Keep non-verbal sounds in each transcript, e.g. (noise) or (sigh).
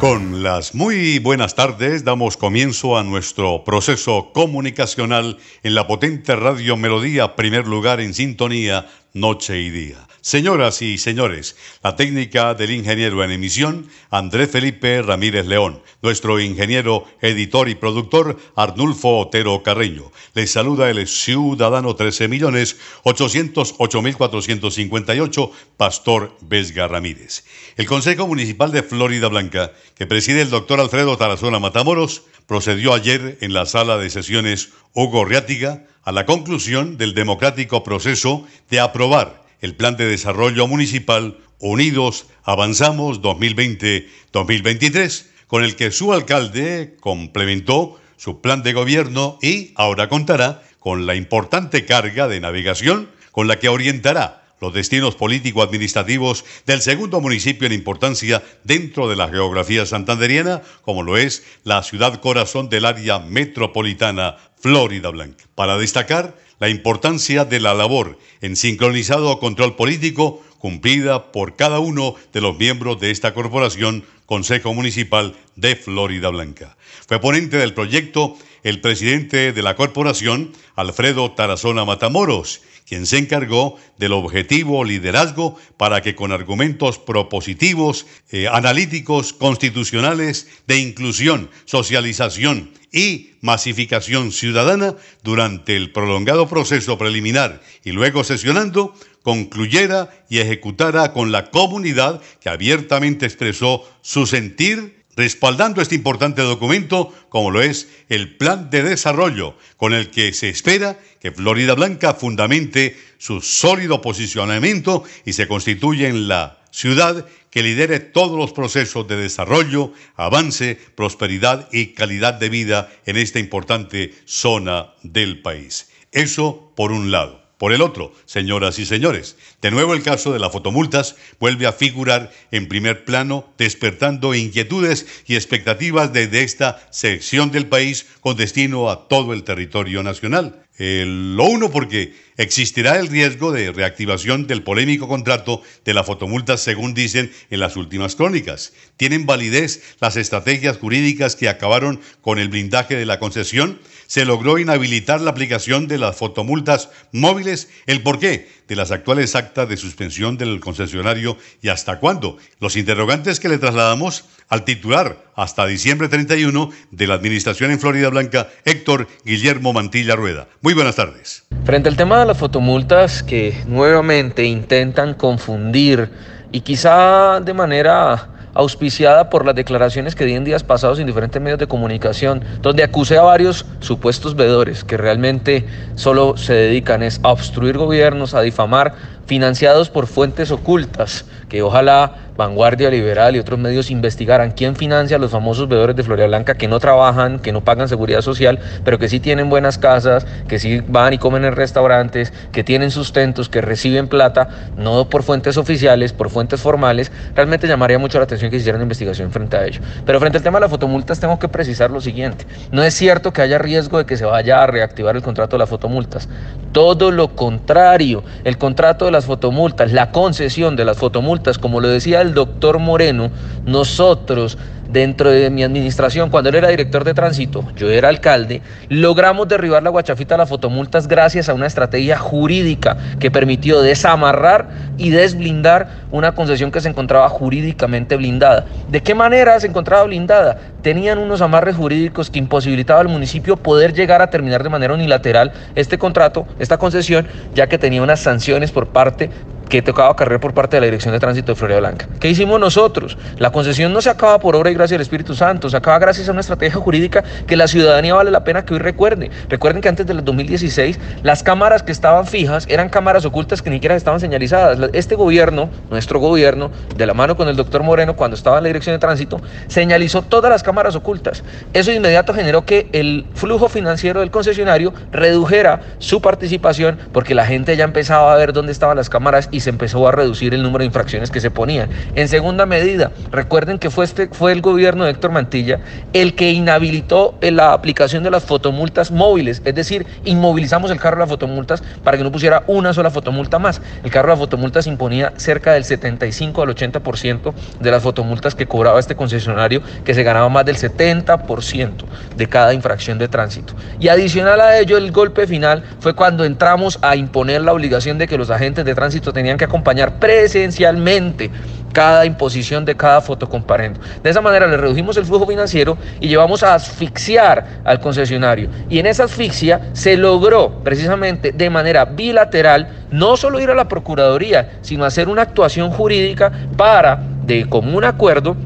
Con las muy buenas tardes damos comienzo a nuestro proceso comunicacional en la potente Radio Melodía, primer lugar en sintonía, noche y día. Señoras y señores, la técnica del ingeniero en emisión, Andrés Felipe Ramírez León, nuestro ingeniero, editor y productor, Arnulfo Otero Carreño. Les saluda el ciudadano 13.808.458, Pastor Vesga Ramírez. El Consejo Municipal de Florida Blanca, que preside el doctor Alfredo Tarazona Matamoros, procedió ayer en la sala de sesiones Hugo Riátiga a la conclusión del democrático proceso de aprobar el Plan de Desarrollo Municipal Unidos Avanzamos 2020-2023, con el que su alcalde complementó su plan de gobierno y ahora contará con la importante carga de navegación con la que orientará los destinos político-administrativos del segundo municipio en importancia dentro de la geografía santanderiana, como lo es la ciudad corazón del área metropolitana Florida Blanca. Para destacar la importancia de la labor en sincronizado control político cumplida por cada uno de los miembros de esta corporación Consejo Municipal de Florida Blanca. Fue ponente del proyecto el presidente de la corporación, Alfredo Tarazona Matamoros, quien se encargó del objetivo liderazgo para que con argumentos propositivos, eh, analíticos, constitucionales, de inclusión, socialización y masificación ciudadana durante el prolongado proceso preliminar y luego sesionando, concluyera y ejecutara con la comunidad que abiertamente expresó su sentir respaldando este importante documento como lo es el Plan de Desarrollo, con el que se espera que Florida Blanca fundamente su sólido posicionamiento y se constituya en la ciudad que lidere todos los procesos de desarrollo, avance, prosperidad y calidad de vida en esta importante zona del país. Eso por un lado. Por el otro, señoras y señores, de nuevo el caso de las fotomultas vuelve a figurar en primer plano, despertando inquietudes y expectativas desde esta sección del país con destino a todo el territorio nacional. lo uno porque existirá el riesgo de reactivación del polémico contrato de la fotomulta según dicen en las últimas crónicas. ¿Tienen validez las estrategias jurídicas que acabaron con el blindaje de la concesión? ¿Se logró inhabilitar la aplicación de las fotomultas móviles? ¿El porqué de las actuales actas de suspensión del concesionario y hasta cuándo? Los interrogantes que le trasladamos al titular hasta diciembre 31 de la Administración en Florida Blanca, Héctor Guillermo Mantilla Rueda. Muy buenas tardes. Frente al tema de las fotomultas que nuevamente intentan confundir y quizá de manera auspiciada por las declaraciones que di en días pasados en diferentes medios de comunicación, donde acusé a varios supuestos vedores que realmente solo se dedican es a obstruir gobiernos, a difamar, financiados por fuentes ocultas, que ojalá Vanguardia Liberal y otros medios investigaran quién financia a los famosos veedores de Florida Blanca que no trabajan, que no pagan seguridad social, pero que sí tienen buenas casas, que sí van y comen en restaurantes, que tienen sustentos, que reciben plata, no por fuentes oficiales, por fuentes formales, realmente llamaría mucho la atención que se hiciera una investigación frente a ello. Pero frente al tema de las fotomultas tengo que precisar lo siguiente. No es cierto que haya riesgo de que se vaya a reactivar el contrato de las fotomultas. Todo lo contrario, el contrato de las fotomultas, la concesión de las fotomultas, como lo decía el doctor Moreno, nosotros dentro de mi administración, cuando él era director de tránsito, yo era alcalde, logramos derribar la guachafita de las fotomultas gracias a una estrategia jurídica que permitió desamarrar y desblindar una concesión que se encontraba jurídicamente blindada. ¿De qué manera se encontraba blindada? Tenían unos amarres jurídicos que imposibilitaba al municipio poder llegar a terminar de manera unilateral este contrato, esta concesión, ya que tenía unas sanciones por parte que tocaba cargar por parte de la Dirección de Tránsito de Florida Blanca. ¿Qué hicimos nosotros? La concesión no se acaba por obra y gracia del Espíritu Santo, se acaba gracias a una estrategia jurídica que la ciudadanía vale la pena que hoy recuerde. Recuerden que antes del 2016 las cámaras que estaban fijas eran cámaras ocultas que ni siquiera estaban señalizadas. Este gobierno, nuestro gobierno, de la mano con el doctor Moreno, cuando estaba en la Dirección de Tránsito, señalizó todas las cámaras ocultas. Eso de inmediato generó que el flujo financiero del concesionario redujera su participación porque la gente ya empezaba a ver dónde estaban las cámaras y se empezó a reducir el número de infracciones que se ponían. En segunda medida, recuerden que fue, este, fue el gobierno de Héctor Mantilla el que inhabilitó la aplicación de las fotomultas móviles, es decir, inmovilizamos el carro de las fotomultas para que no pusiera una sola fotomulta más. El carro de las fotomultas imponía cerca del 75 al 80% de las fotomultas que cobraba este concesionario, que se ganaba más del 70% de cada infracción de tránsito. Y adicional a ello, el golpe final fue cuando entramos a imponer la obligación de que los agentes de tránsito tenían que acompañar presencialmente cada imposición de cada fotocomparendo. De esa manera le redujimos el flujo financiero y llevamos a asfixiar al concesionario. Y en esa asfixia se logró precisamente de manera bilateral no solo ir a la Procuraduría, sino hacer una actuación jurídica para, de común acuerdo,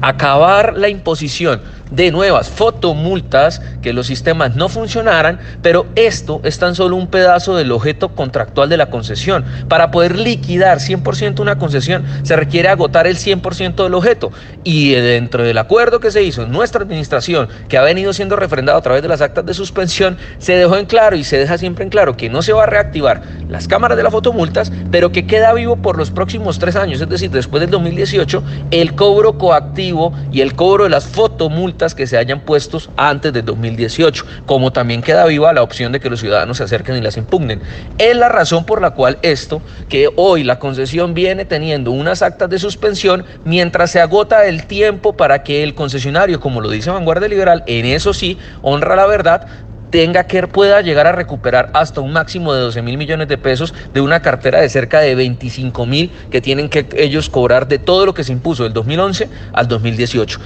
acabar la imposición de nuevas fotomultas, que los sistemas no funcionaran, pero esto es tan solo un pedazo del objeto contractual de la concesión. Para poder liquidar 100% una concesión se requiere agotar el 100% del objeto y dentro del acuerdo que se hizo en nuestra administración, que ha venido siendo refrendado a través de las actas de suspensión, se dejó en claro y se deja siempre en claro que no se va a reactivar las cámaras de las fotomultas, pero que queda vivo por los próximos tres años, es decir, después del 2018, el cobro coactivo y el cobro de las fotomultas que se hayan puestos antes de 2018, como también queda viva la opción de que los ciudadanos se acerquen y las impugnen. Es la razón por la cual esto, que hoy la concesión viene teniendo unas actas de suspensión mientras se agota el tiempo para que el concesionario, como lo dice Vanguardia Liberal, en eso sí, honra la verdad, tenga que pueda llegar a recuperar hasta un máximo de 12 mil millones de pesos de una cartera de cerca de 25 mil que tienen que ellos cobrar de todo lo que se impuso del 2011 al 2018.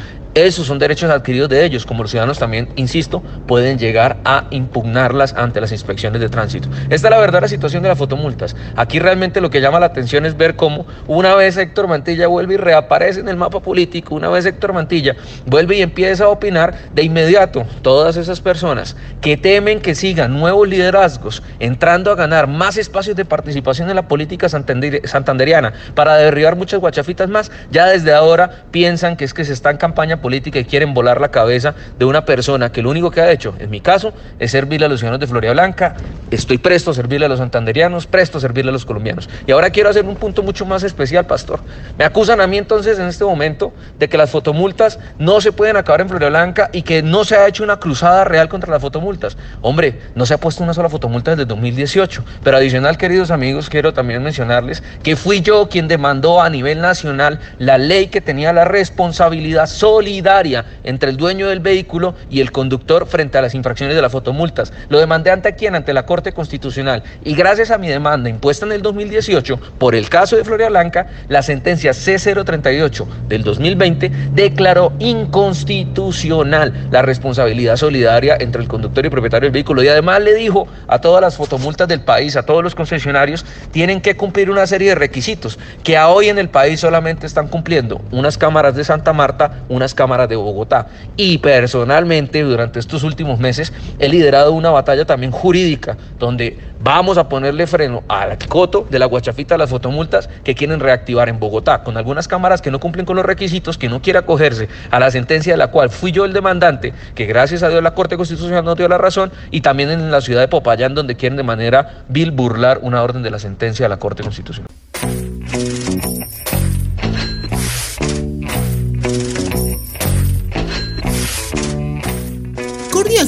Esos son derechos adquiridos de ellos, como los ciudadanos también, insisto, pueden llegar a impugnarlas ante las inspecciones de tránsito. Esta es la verdadera situación de las fotomultas. Aquí realmente lo que llama la atención es ver cómo una vez Héctor Mantilla vuelve y reaparece en el mapa político, una vez Héctor Mantilla vuelve y empieza a opinar, de inmediato todas esas personas que temen que sigan nuevos liderazgos entrando a ganar más espacios de participación en la política santanderiana para derribar muchas guachafitas más, ya desde ahora piensan que es que se está en campaña política y quieren volar la cabeza de una persona que lo único que ha hecho, en mi caso, es servirle a los ciudadanos de Florida Blanca. Estoy presto a servirle a los santanderianos, presto a servirle a los colombianos. Y ahora quiero hacer un punto mucho más especial, pastor. Me acusan a mí entonces en este momento de que las fotomultas no se pueden acabar en Florida Blanca y que no se ha hecho una cruzada real contra las fotomultas. Hombre, no se ha puesto una sola fotomulta desde 2018. Pero adicional, queridos amigos, quiero también mencionarles que fui yo quien demandó a nivel nacional la ley que tenía la responsabilidad solidaria solidaria entre el dueño del vehículo y el conductor frente a las infracciones de las fotomultas. Lo demandé ante quién? Ante la Corte Constitucional. Y gracias a mi demanda impuesta en el 2018 por el caso de Floria Blanca, la sentencia C038 del 2020 declaró inconstitucional la responsabilidad solidaria entre el conductor y propietario del vehículo. Y además le dijo a todas las fotomultas del país, a todos los concesionarios, tienen que cumplir una serie de requisitos que a hoy en el país solamente están cumpliendo unas cámaras de Santa Marta, unas cámaras de Bogotá. Y personalmente, durante estos últimos meses, he liderado una batalla también jurídica, donde vamos a ponerle freno al coto de la guachafita de las fotomultas que quieren reactivar en Bogotá, con algunas cámaras que no cumplen con los requisitos, que no quiere acogerse a la sentencia de la cual fui yo el demandante, que gracias a Dios la Corte Constitucional no dio la razón, y también en la ciudad de Popayán, donde quieren de manera vil burlar una orden de la sentencia de la Corte Constitucional.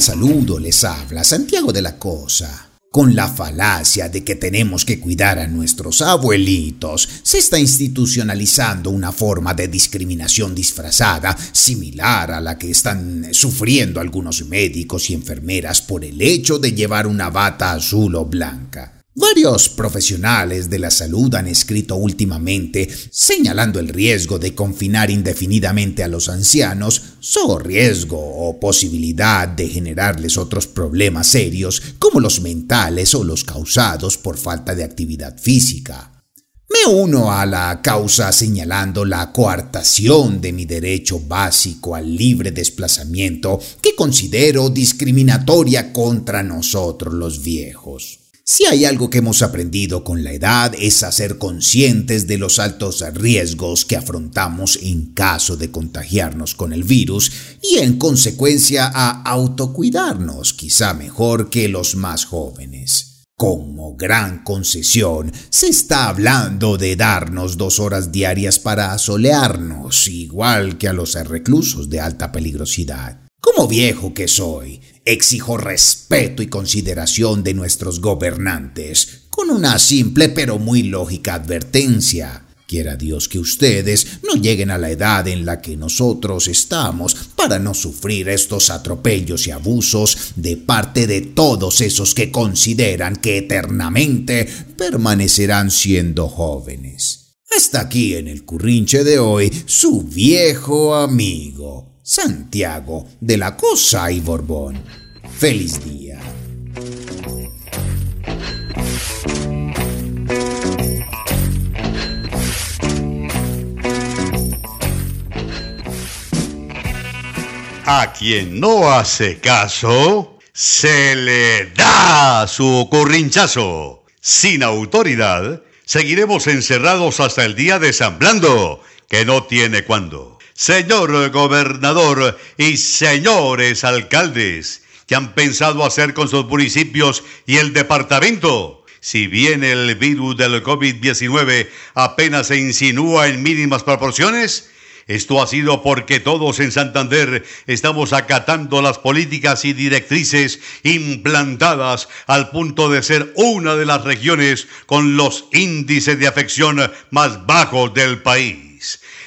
Saludo les habla Santiago de la Cosa. Con la falacia de que tenemos que cuidar a nuestros abuelitos, se está institucionalizando una forma de discriminación disfrazada similar a la que están sufriendo algunos médicos y enfermeras por el hecho de llevar una bata azul o blanca. Varios profesionales de la salud han escrito últimamente señalando el riesgo de confinar indefinidamente a los ancianos, su riesgo o posibilidad de generarles otros problemas serios como los mentales o los causados por falta de actividad física. Me uno a la causa señalando la coartación de mi derecho básico al libre desplazamiento que considero discriminatoria contra nosotros los viejos. Si hay algo que hemos aprendido con la edad es a ser conscientes de los altos riesgos que afrontamos en caso de contagiarnos con el virus y en consecuencia a autocuidarnos quizá mejor que los más jóvenes. Como gran concesión, se está hablando de darnos dos horas diarias para asolearnos, igual que a los reclusos de alta peligrosidad. Como viejo que soy, exijo respeto y consideración de nuestros gobernantes, con una simple pero muy lógica advertencia. Quiera Dios que ustedes no lleguen a la edad en la que nosotros estamos para no sufrir estos atropellos y abusos de parte de todos esos que consideran que eternamente permanecerán siendo jóvenes. Hasta aquí en el currinche de hoy, su viejo amigo, Santiago de la Cosa y Borbón. Feliz día. A quien no hace caso, se le da su currinchazo. Sin autoridad, seguiremos encerrados hasta el día de San Blando, que no tiene cuándo. Señor gobernador y señores alcaldes, ¿qué han pensado hacer con sus municipios y el departamento? Si bien el virus del COVID-19 apenas se insinúa en mínimas proporciones, esto ha sido porque todos en Santander estamos acatando las políticas y directrices implantadas al punto de ser una de las regiones con los índices de afección más bajos del país.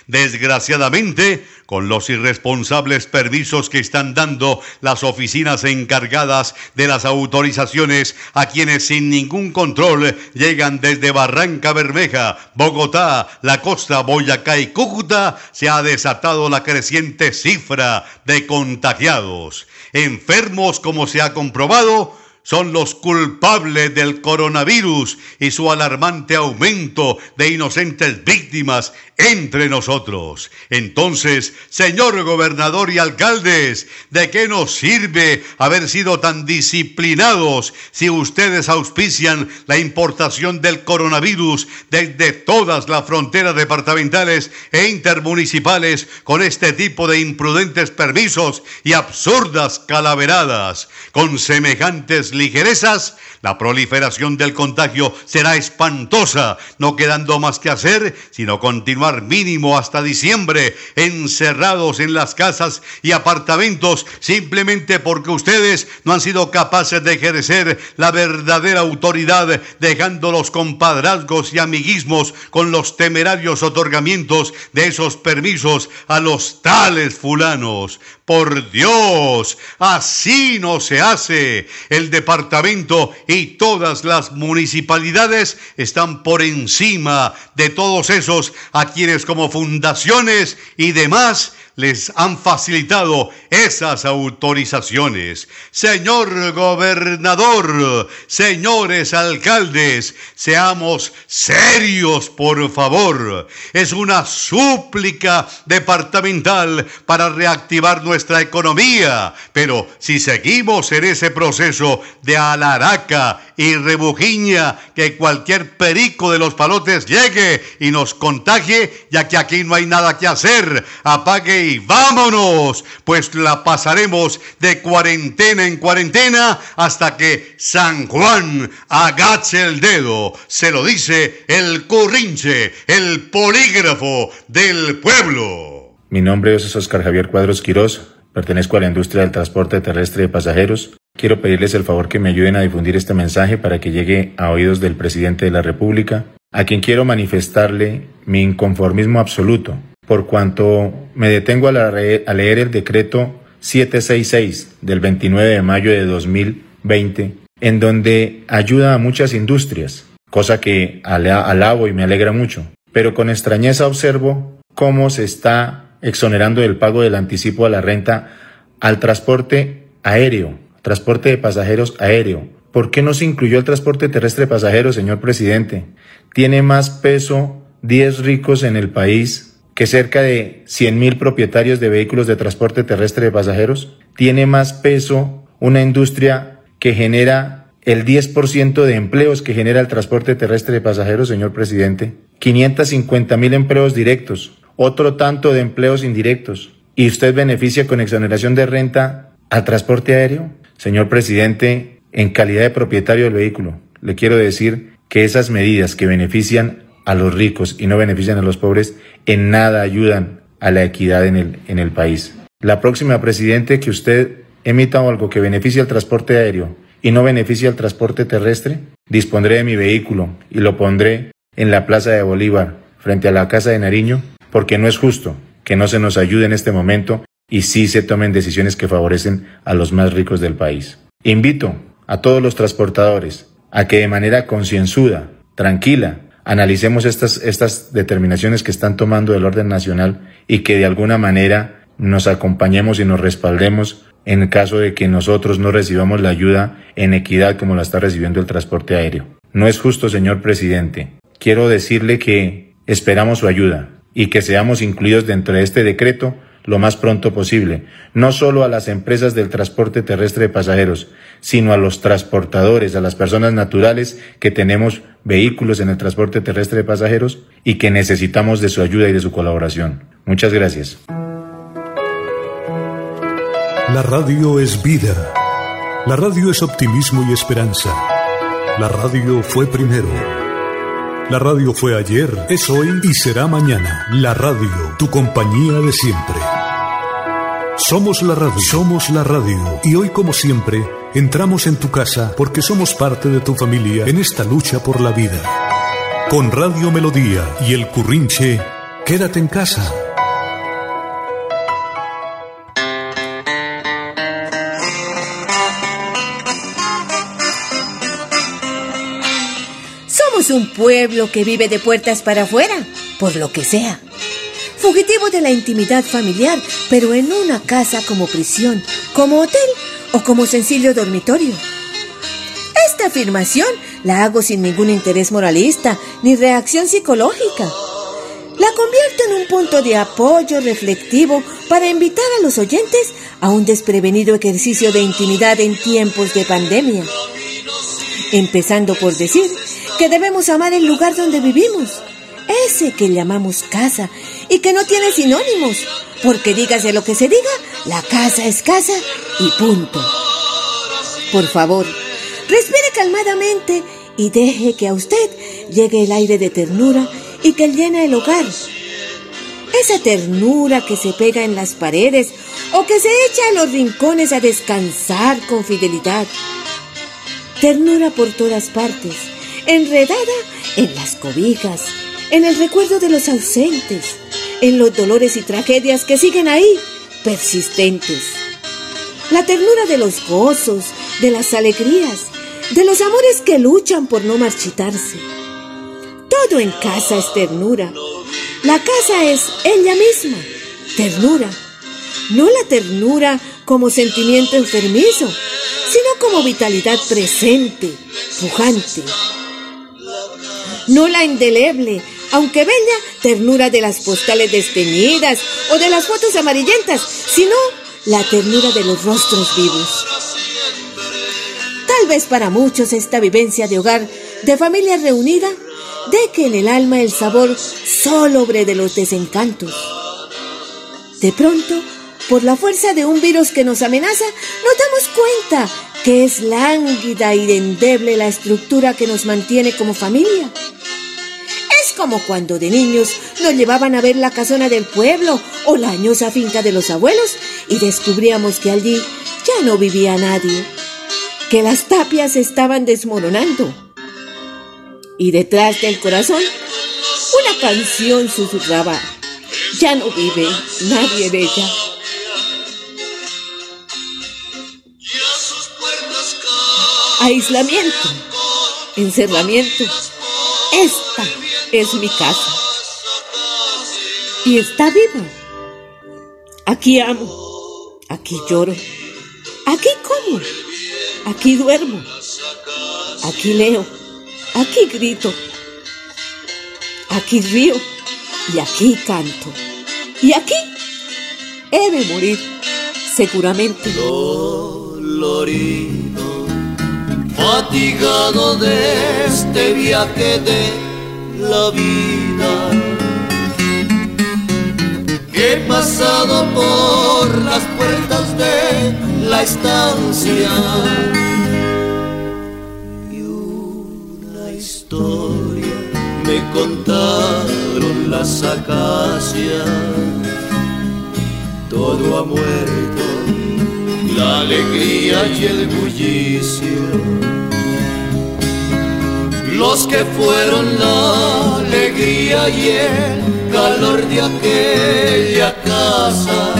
Desgraciadamente, con los irresponsables permisos que están dando las oficinas encargadas de las autorizaciones a quienes sin ningún control llegan desde Barranca Bermeja, Bogotá, la costa, Boyacá y Cúcuta, se ha desatado la creciente cifra de contagiados. Enfermos, como se ha comprobado, son los culpables del coronavirus y su alarmante aumento de inocentes víctimas entre nosotros. Entonces, señor gobernador y alcaldes, ¿de qué nos sirve haber sido tan disciplinados si ustedes auspician la importación del coronavirus desde todas las fronteras departamentales e intermunicipales con este tipo de imprudentes permisos y absurdas calaveradas? Con semejantes ligerezas, la proliferación del contagio será espantosa, no quedando más que hacer sino continuar mínimo hasta diciembre encerrados en las casas y apartamentos simplemente porque ustedes no han sido capaces de ejercer la verdadera autoridad dejando los compadrazgos y amiguismos con los temerarios otorgamientos de esos permisos a los tales fulanos. Por Dios, así no se hace. El departamento y todas las municipalidades están por encima de todos esos a quienes como fundaciones y demás les han facilitado esas autorizaciones. Señor gobernador, señores alcaldes, seamos serios, por favor. Es una súplica departamental para reactivar nuestra economía, pero si seguimos en ese proceso de alaraca y rebujiña, que cualquier perico de los palotes llegue y nos contagie, ya que aquí no hay nada que hacer, apague vámonos, pues la pasaremos de cuarentena en cuarentena hasta que San Juan agache el dedo. Se lo dice el currinche, el polígrafo del pueblo. Mi nombre es Oscar Javier Cuadros Quirós, pertenezco a la industria del transporte terrestre de pasajeros. Quiero pedirles el favor que me ayuden a difundir este mensaje para que llegue a oídos del presidente de la República, a quien quiero manifestarle mi inconformismo absoluto por cuanto me detengo a, leer el decreto 766 del 29 de mayo de 2020, en donde ayuda a muchas industrias, cosa que alabo y me alegra mucho. Pero con extrañeza observo cómo se está exonerando del pago del anticipo a la renta al transporte aéreo, transporte de pasajeros aéreo, ¿Por qué no se incluyó el transporte terrestre de pasajeros, señor presidente? Tiene más peso 10 ricos en el país que cerca de 100.000 propietarios de vehículos de transporte terrestre de pasajeros. Tiene más peso una industria que genera el 10% de empleos que genera el transporte terrestre de pasajeros, señor presidente. 550.000 empleos directos, otro tanto de empleos indirectos. ¿Y usted beneficia con exoneración de renta al transporte aéreo? Señor presidente, en calidad de propietario del vehículo, le quiero decir que esas medidas que benefician a los ricos y no benefician a los pobres en nada ayudan a la equidad en el, en el país. La próxima presidente que usted emita algo que beneficie al transporte aéreo y no beneficie al transporte terrestre, dispondré de mi vehículo y lo pondré en la Plaza de Bolívar, frente a la Casa de Nariño, porque no es justo que no se nos ayude en este momento y sí se tomen decisiones que favorecen a los más ricos del país. Invito a todos los transportadores a que de manera concienzuda, tranquila, analicemos estas, estas determinaciones que están tomando del orden nacional y que de alguna manera nos acompañemos y nos respaldemos en caso de que nosotros no recibamos la ayuda en equidad como la está recibiendo el transporte aéreo. No es justo, señor presidente. Quiero decirle que esperamos su ayuda y que seamos incluidos dentro de este decreto lo más pronto posible, no solo a las empresas del transporte terrestre de pasajeros, sino a los transportadores, a las personas naturales que tenemos vehículos en el transporte terrestre de pasajeros y que necesitamos de su ayuda y de su colaboración. Muchas gracias. La radio es vida. La radio es optimismo y esperanza. La radio fue primero. La radio fue ayer, es hoy y será mañana. La radio, tu compañía de siempre. Somos la radio, somos la radio. Y hoy, como siempre, entramos en tu casa porque somos parte de tu familia en esta lucha por la vida. Con Radio Melodía y el Currinche, quédate en casa. Somos un pueblo que vive de puertas para afuera, por lo que sea fugitivo de la intimidad familiar, pero en una casa como prisión, como hotel o como sencillo dormitorio. Esta afirmación la hago sin ningún interés moralista ni reacción psicológica. La convierto en un punto de apoyo reflectivo para invitar a los oyentes a un desprevenido ejercicio de intimidad en tiempos de pandemia. Empezando por decir que debemos amar el lugar donde vivimos, ese que llamamos casa y que no tiene sinónimos, porque dígase lo que se diga, la casa es casa y punto. Por favor, respire calmadamente y deje que a usted llegue el aire de ternura y que llena el hogar. Esa ternura que se pega en las paredes o que se echa a los rincones a descansar con fidelidad. Ternura por todas partes, enredada en las cobijas, en el recuerdo de los ausentes, en los dolores y tragedias que siguen ahí, persistentes. La ternura de los gozos, de las alegrías, de los amores que luchan por no marchitarse. Todo en casa es ternura. La casa es ella misma, ternura. No la ternura como sentimiento enfermizo, sino como vitalidad presente, pujante. No la indeleble, aunque bella, ternura de las postales desteñidas o de las fotos amarillentas, sino la ternura de los rostros vivos. Tal vez para muchos esta vivencia de hogar, de familia reunida, deje en el alma el sabor sólobre de los desencantos. De pronto, por la fuerza de un virus que nos amenaza, nos damos cuenta que es lánguida y endeble la estructura que nos mantiene como familia como cuando de niños nos llevaban a ver la casona del pueblo o la añosa finca de los abuelos y descubríamos que allí ya no vivía nadie, que las tapias estaban desmoronando. Y detrás del corazón, una canción susurraba, ya no vive nadie de ella. Aislamiento, encerramiento, esta es mi casa. Y está vivo. Aquí amo. Aquí lloro. Aquí como. Aquí duermo. Aquí leo, aquí grito, aquí río y aquí canto. Y aquí he de morir, seguramente. Fatigado de este viaje de la vida. He pasado por las puertas de la estancia y una historia me contaron las acacias. Todo ha muerto, la alegría y el bullicio. Los que fueron la alegría y el calor de aquella casa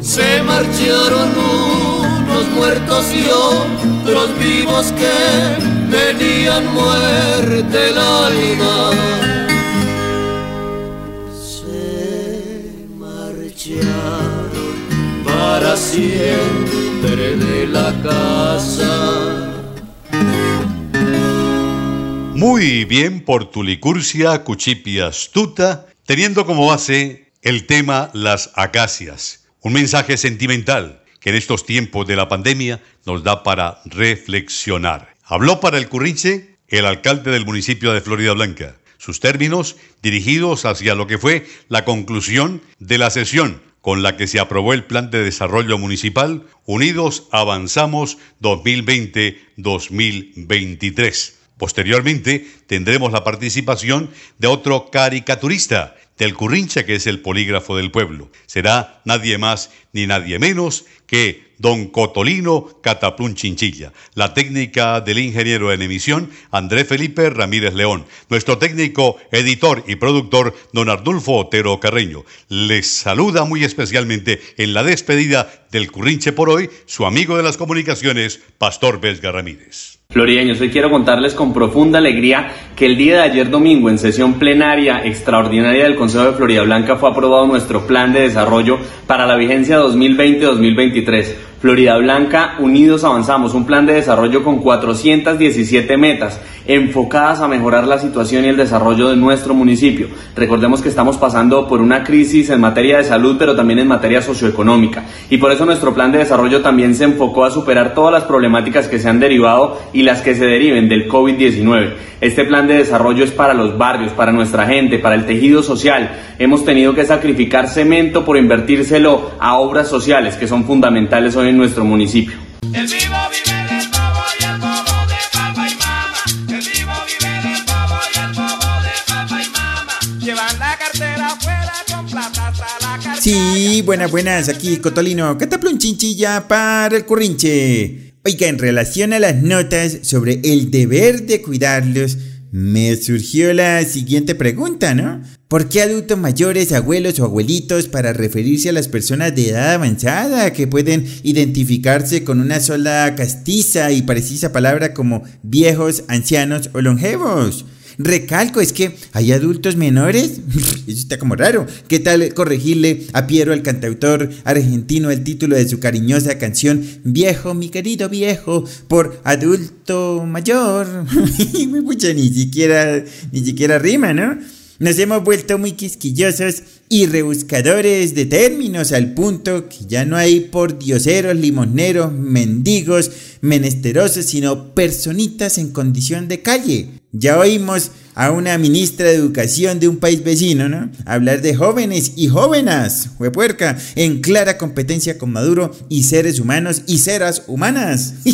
se marcharon unos muertos y otros vivos que venían muerte el alma. Siempre de la casa. Muy bien por tu licurcia, cuchipia astuta, teniendo como base el tema las acacias. Un mensaje sentimental que en estos tiempos de la pandemia nos da para reflexionar. Habló para el Currinche el alcalde del municipio de Florida Blanca. Sus términos dirigidos hacia lo que fue la conclusión de la sesión con la que se aprobó el Plan de Desarrollo Municipal Unidos Avanzamos 2020-2023. Posteriormente tendremos la participación de otro caricaturista del Currinche, que es el polígrafo del pueblo. Será nadie más ni nadie menos que don Cotolino Cataplún Chinchilla, la técnica del ingeniero en emisión André Felipe Ramírez León, nuestro técnico, editor y productor don Ardulfo Otero Carreño. Les saluda muy especialmente en la despedida del Currinche por hoy su amigo de las comunicaciones, Pastor Vesga Ramírez. Florideños, hoy quiero contarles con profunda alegría que el día de ayer domingo en sesión plenaria extraordinaria del Consejo de Florida Blanca fue aprobado nuestro plan de desarrollo para la vigencia 2020-2023. Florida Blanca, unidos avanzamos, un plan de desarrollo con 417 metas enfocadas a mejorar la situación y el desarrollo de nuestro municipio. Recordemos que estamos pasando por una crisis en materia de salud, pero también en materia socioeconómica. Y por eso nuestro plan de desarrollo también se enfocó a superar todas las problemáticas que se han derivado y las que se deriven del COVID-19. Este plan de desarrollo es para los barrios, para nuestra gente, para el tejido social. Hemos tenido que sacrificar cemento por invertírselo a obras sociales que son fundamentales hoy en nuestro municipio. El vivo vive del bobo y el bobo de papá y mamá. El vivo vive del bobo y el bobo de papá y mamá. Llevan la cartera afuera con plata hasta la cartera. Sí, buenas, buenas, aquí Cotolino, Cataplún Chinchilla para el Currinche. Oiga, en relación a las notas sobre el deber de cuidarlos, me surgió la siguiente pregunta, ¿no? ¿Por qué adultos mayores, abuelos o abuelitos para referirse a las personas de edad avanzada que pueden identificarse con una sola castiza y precisa palabra como viejos, ancianos o longevos? Recalco, es que hay adultos menores. (laughs) Eso está como raro. ¿Qué tal corregirle a Piero, el cantautor argentino, el título de su cariñosa canción Viejo, mi querido viejo, por adulto mayor? (laughs) Mucha, ni siquiera, ni siquiera rima, ¿no? Nos hemos vuelto muy quisquillosos y rebuscadores de términos al punto que ya no hay por dioseros, limosneros, mendigos, menesterosos, sino personitas en condición de calle. Ya oímos a una ministra de educación de un país vecino, ¿no? Hablar de jóvenes y jóvenes, huepuerca, en clara competencia con Maduro y seres humanos y ceras humanas. (laughs)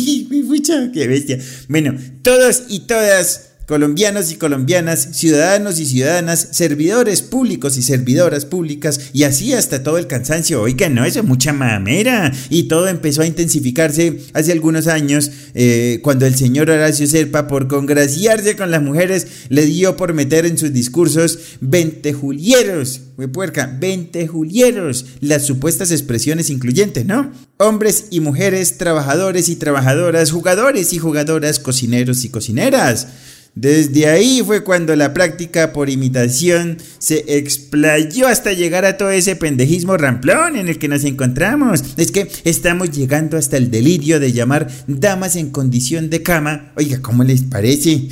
Qué bestia. Bueno, todos y todas colombianos y colombianas, ciudadanos y ciudadanas, servidores públicos y servidoras públicas, y así hasta todo el cansancio. Oigan, no, eso es mucha mamera. Y todo empezó a intensificarse hace algunos años, eh, cuando el señor Horacio Serpa, por congraciarse con las mujeres, le dio por meter en sus discursos 20 julieros, puerca, 20 julieros, las supuestas expresiones incluyentes, ¿no? Hombres y mujeres, trabajadores y trabajadoras, jugadores y jugadoras, cocineros y cocineras. Desde ahí fue cuando la práctica por imitación se explayó hasta llegar a todo ese pendejismo ramplón en el que nos encontramos. Es que estamos llegando hasta el delirio de llamar damas en condición de cama. Oiga, ¿cómo les parece?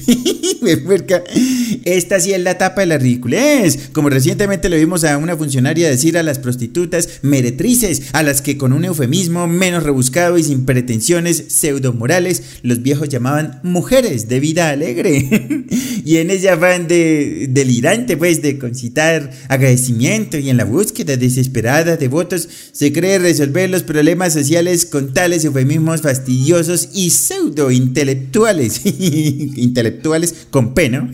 (laughs) Esta sí es la tapa de la ridiculez. Como recientemente le vimos a una funcionaria decir a las prostitutas meretrices, a las que con un eufemismo menos rebuscado y sin pretensiones pseudomorales, los viejos llamaban mujeres de vida alegre. (laughs) y en ella van de delirante, pues, de concitar agradecimiento y en la búsqueda desesperada de votos se cree resolver los problemas sociales con tales eufemismos fastidiosos y pseudo intelectuales. (laughs) intelectuales con pena.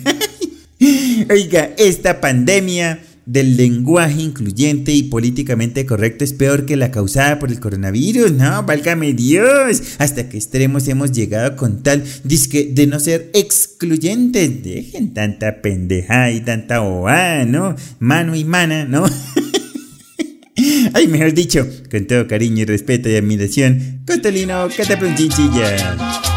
(laughs) Oiga, esta pandemia del lenguaje incluyente y políticamente correcto es peor que la causada por el coronavirus, no, válgame Dios, hasta qué extremos hemos llegado con tal disque de no ser excluyentes, dejen tanta pendeja y tanta oa, ¿no? Mano y mana, ¿no? (laughs) Ay, mejor dicho, con todo cariño y respeto y admiración, Costolino Cataplunchichilla.